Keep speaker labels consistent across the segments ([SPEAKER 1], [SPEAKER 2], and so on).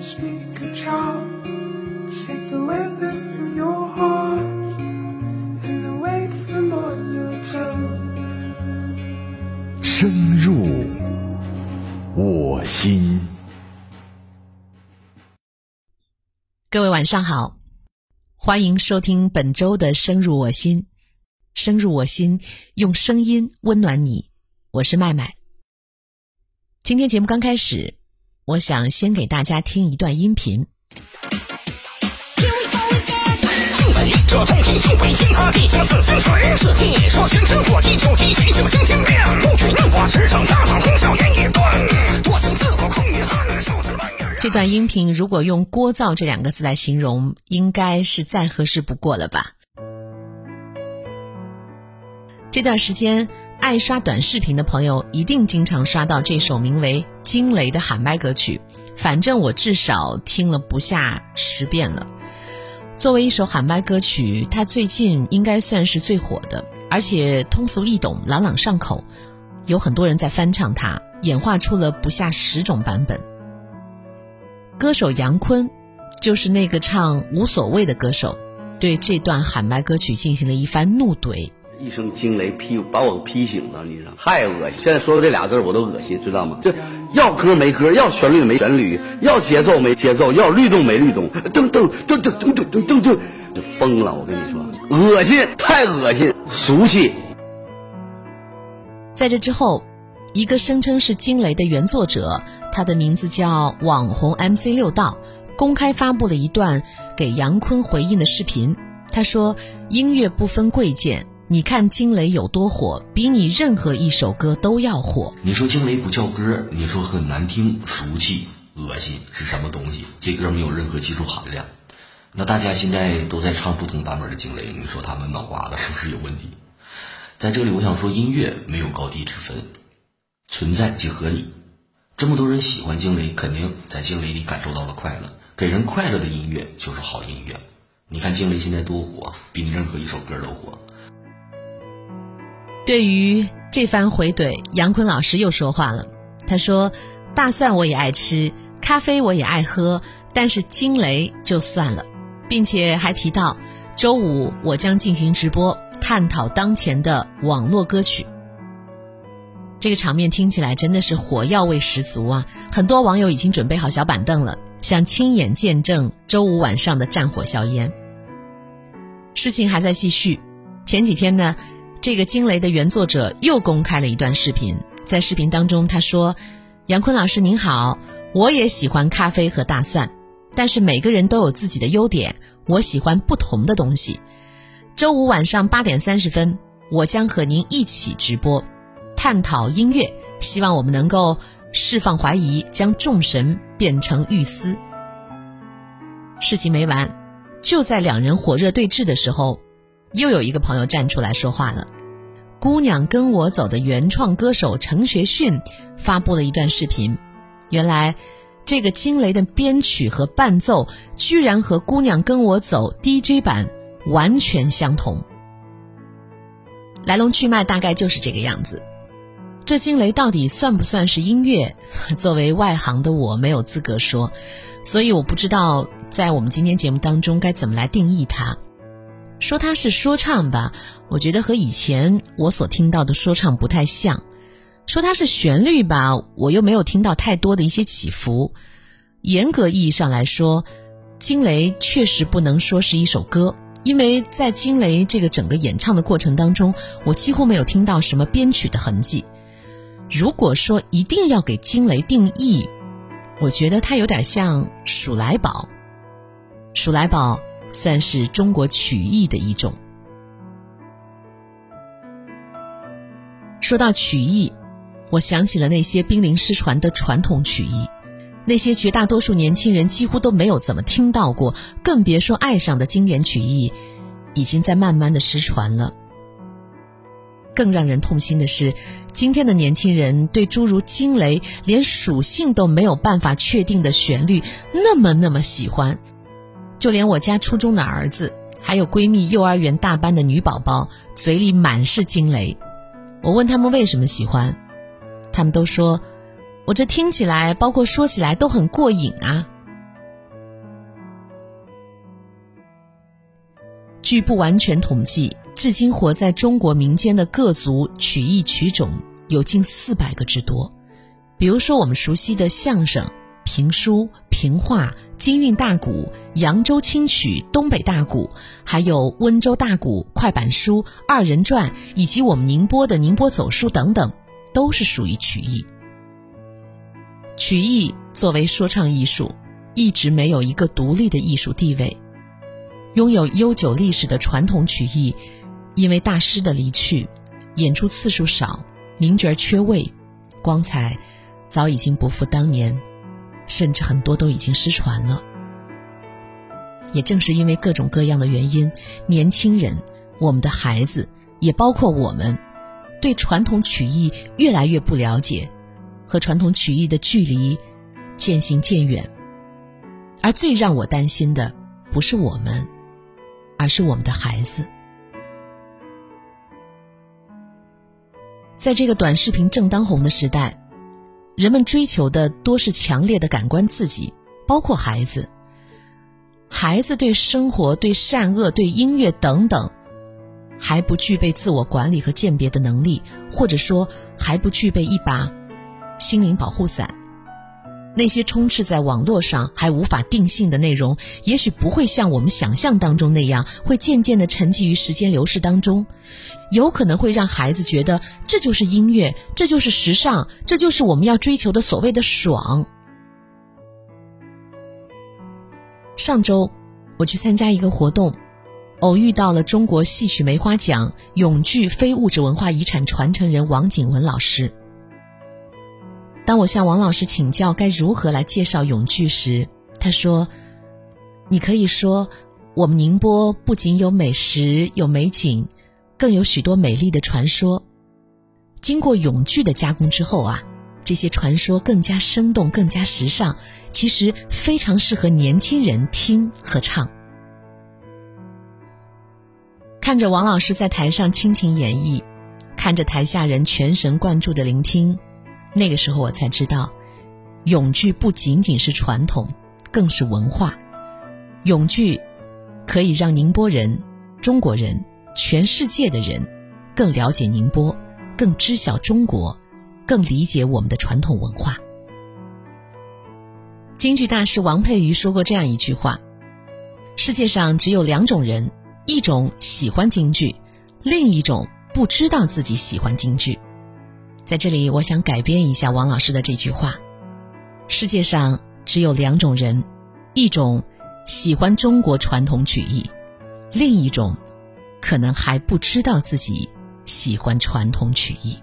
[SPEAKER 1] speak a child. Take the weather from your heart and the weight from on your tongue.
[SPEAKER 2] 深入我心。
[SPEAKER 3] 各位晚上好，欢迎收听本周的《深入我心》，深入我心，用声音温暖你。我是麦麦。今天节目刚开始，我想先给大家听一段音频。
[SPEAKER 4] 京北这通体系北京，它地下四星锤，世纪说全真火鸡就地气九星天变，不许怒挂职场家长通宵云一端，多情自我空余汉，少之万人。
[SPEAKER 3] 这段音频如果用“聒噪”这两个字来形容，应该是再合适不过了吧？这段时间，爱刷短视频的朋友一定经常刷到这首名为《惊雷》的喊麦歌曲，反正我至少听了不下十遍了。作为一首喊麦歌曲，它最近应该算是最火的，而且通俗易懂、朗朗上口，有很多人在翻唱它，演化出了不下十种版本。歌手杨坤，就是那个唱《无所谓》的歌手，对这段喊麦歌曲进行了一番怒怼。
[SPEAKER 5] 一声惊雷劈把我劈醒了，你知道太恶心。现在说的这俩字我都恶心，知道吗？这要歌没歌，要旋律没旋律，要节奏没节奏，要律动没律动，噔噔噔噔噔噔噔噔噔，就疯了！我跟你说，恶心，太恶心，俗气。
[SPEAKER 3] 在这之后，一个声称是惊雷的原作者，他的名字叫网红 MC 六道，公开发布了一段给杨坤回应的视频。他说：“音乐不分贵贱，你看惊雷有多火，比你任何一首歌都要火。
[SPEAKER 6] 你说惊雷不叫歌，你说很难听、俗气、恶心是什么东西？这歌没有任何技术含量。那大家现在都在唱不同版本的惊雷，你说他们脑瓜子是不是有问题？在这里，我想说，音乐没有高低之分，存在即合理。这么多人喜欢惊雷，肯定在惊雷里感受到了快乐。给人快乐的音乐就是好音乐。你看惊雷现在多火，比你任何一首歌都火。
[SPEAKER 3] 对于这番回怼，杨坤老师又说话了。他说：“大蒜我也爱吃，咖啡我也爱喝，但是惊雷就算了，并且还提到周五我将进行直播，探讨当前的网络歌曲。”这个场面听起来真的是火药味十足啊！很多网友已经准备好小板凳了，想亲眼见证周五晚上的战火硝烟。事情还在继续，前几天呢。这个惊雷的原作者又公开了一段视频，在视频当中，他说：“杨坤老师您好，我也喜欢咖啡和大蒜，但是每个人都有自己的优点，我喜欢不同的东西。周五晚上八点三十分，我将和您一起直播，探讨音乐，希望我们能够释放怀疑，将众神变成玉丝。”事情没完，就在两人火热对峙的时候。又有一个朋友站出来说话了，《姑娘跟我走》的原创歌手陈学迅发布了一段视频。原来，这个惊雷的编曲和伴奏居然和《姑娘跟我走》DJ 版完全相同。来龙去脉大概就是这个样子。这惊雷到底算不算是音乐？作为外行的我没有资格说，所以我不知道在我们今天节目当中该怎么来定义它。说它是说唱吧，我觉得和以前我所听到的说唱不太像；说它是旋律吧，我又没有听到太多的一些起伏。严格意义上来说，惊雷确实不能说是一首歌，因为在惊雷这个整个演唱的过程当中，我几乎没有听到什么编曲的痕迹。如果说一定要给惊雷定义，我觉得它有点像鼠来宝。鼠来宝。算是中国曲艺的一种。说到曲艺，我想起了那些濒临失传的传统曲艺，那些绝大多数年轻人几乎都没有怎么听到过，更别说爱上的经典曲艺，已经在慢慢的失传了。更让人痛心的是，今天的年轻人对诸如惊雷连属性都没有办法确定的旋律，那么那么喜欢。就连我家初中的儿子，还有闺蜜幼儿园大班的女宝宝，嘴里满是惊雷。我问他们为什么喜欢，他们都说，我这听起来，包括说起来都很过瘾啊。据不完全统计，至今活在中国民间的各族曲艺曲种有近四百个之多。比如说我们熟悉的相声、评书、评话、京韵大鼓、扬州清曲、东北大鼓，还有温州大鼓、快板书、二人转，以及我们宁波的宁波走书等等，都是属于曲艺。曲艺作为说唱艺术，一直没有一个独立的艺术地位。拥有悠久历史的传统曲艺，因为大师的离去，演出次数少，名角缺位，光彩早已经不复当年，甚至很多都已经失传了。也正是因为各种各样的原因，年轻人、我们的孩子，也包括我们，对传统曲艺越来越不了解，和传统曲艺的距离渐行渐远。而最让我担心的，不是我们。而是我们的孩子，在这个短视频正当红的时代，人们追求的多是强烈的感官刺激，包括孩子。孩子对生活、对善恶、对音乐等等，还不具备自我管理和鉴别的能力，或者说还不具备一把心灵保护伞。那些充斥在网络上还无法定性的内容，也许不会像我们想象当中那样，会渐渐的沉寂于时间流逝当中，有可能会让孩子觉得这就是音乐，这就是时尚，这就是我们要追求的所谓的爽。上周我去参加一个活动，偶遇到了中国戏曲梅花奖永剧非物质文化遗产传承人王景文老师。当我向王老师请教该如何来介绍永剧时，他说：“你可以说，我们宁波不仅有美食、有美景，更有许多美丽的传说。经过永剧的加工之后啊，这些传说更加生动、更加时尚，其实非常适合年轻人听和唱。”看着王老师在台上倾情演绎，看着台下人全神贯注的聆听。那个时候我才知道，永剧不仅仅是传统，更是文化。永剧可以让宁波人、中国人、全世界的人更了解宁波，更知晓中国，更理解我们的传统文化。京剧大师王佩瑜说过这样一句话：“世界上只有两种人，一种喜欢京剧，另一种不知道自己喜欢京剧。”在这里，我想改编一下王老师的这句话：世界上只有两种人，一种喜欢中国传统曲艺，另一种可能还不知道自己喜欢传统曲艺。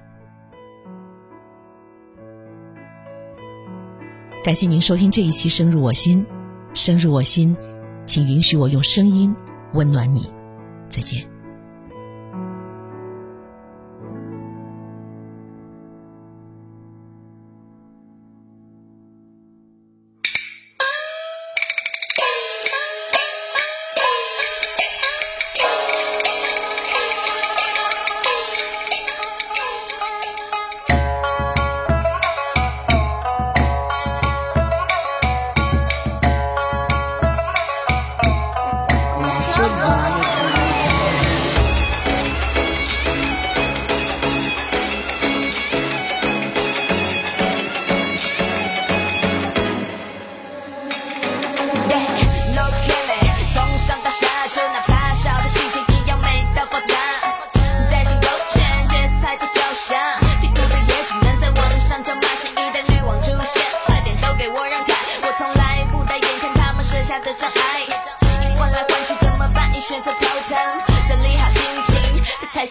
[SPEAKER 3] 感谢您收听这一期《深入我心》，深入我心，请允许我用声音温暖你。再见。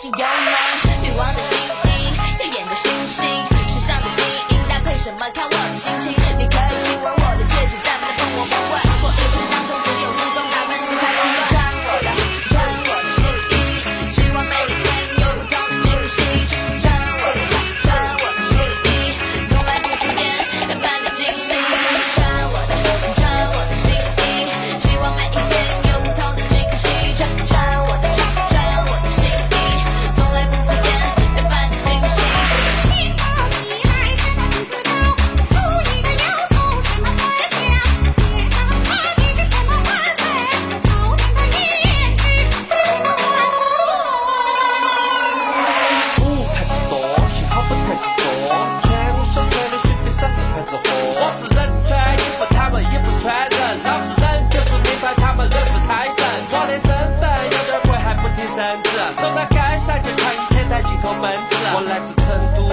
[SPEAKER 3] Young name.
[SPEAKER 7] 我来自成都，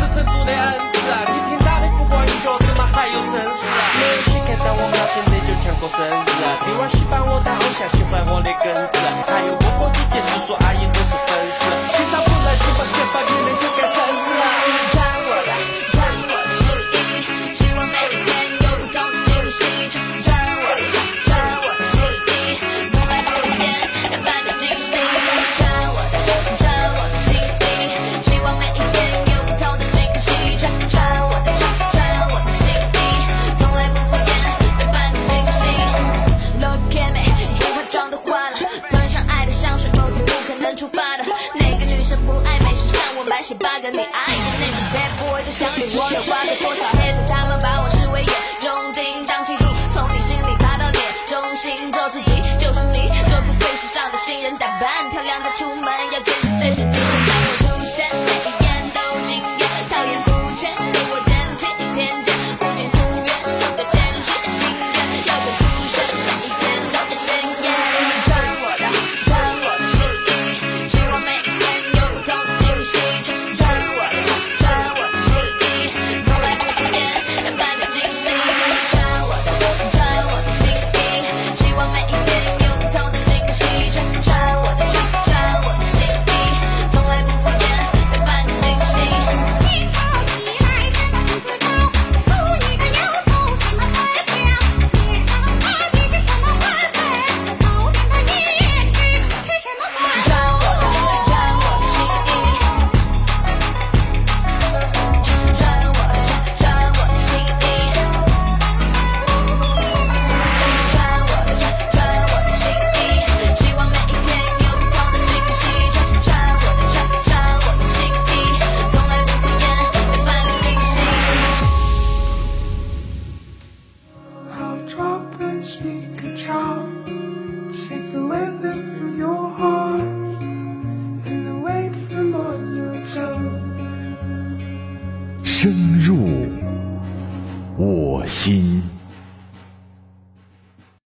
[SPEAKER 7] 是成都的恩赐。你听到的不光音乐，怎么还有真实？每天看到我描写的就像过生日。弟娃喜欢我当偶像，喜欢我的根子。还有哥哥姐姐叔叔阿姨都是粉丝。欣赏不来就把钱把你们就该升职。
[SPEAKER 8] 我有话个多小黑子他们把我视为眼中钉当嫉妒从你心里爬到脸中心做自己就是你。做不最时尚的新人打扮漂亮再出门要坚持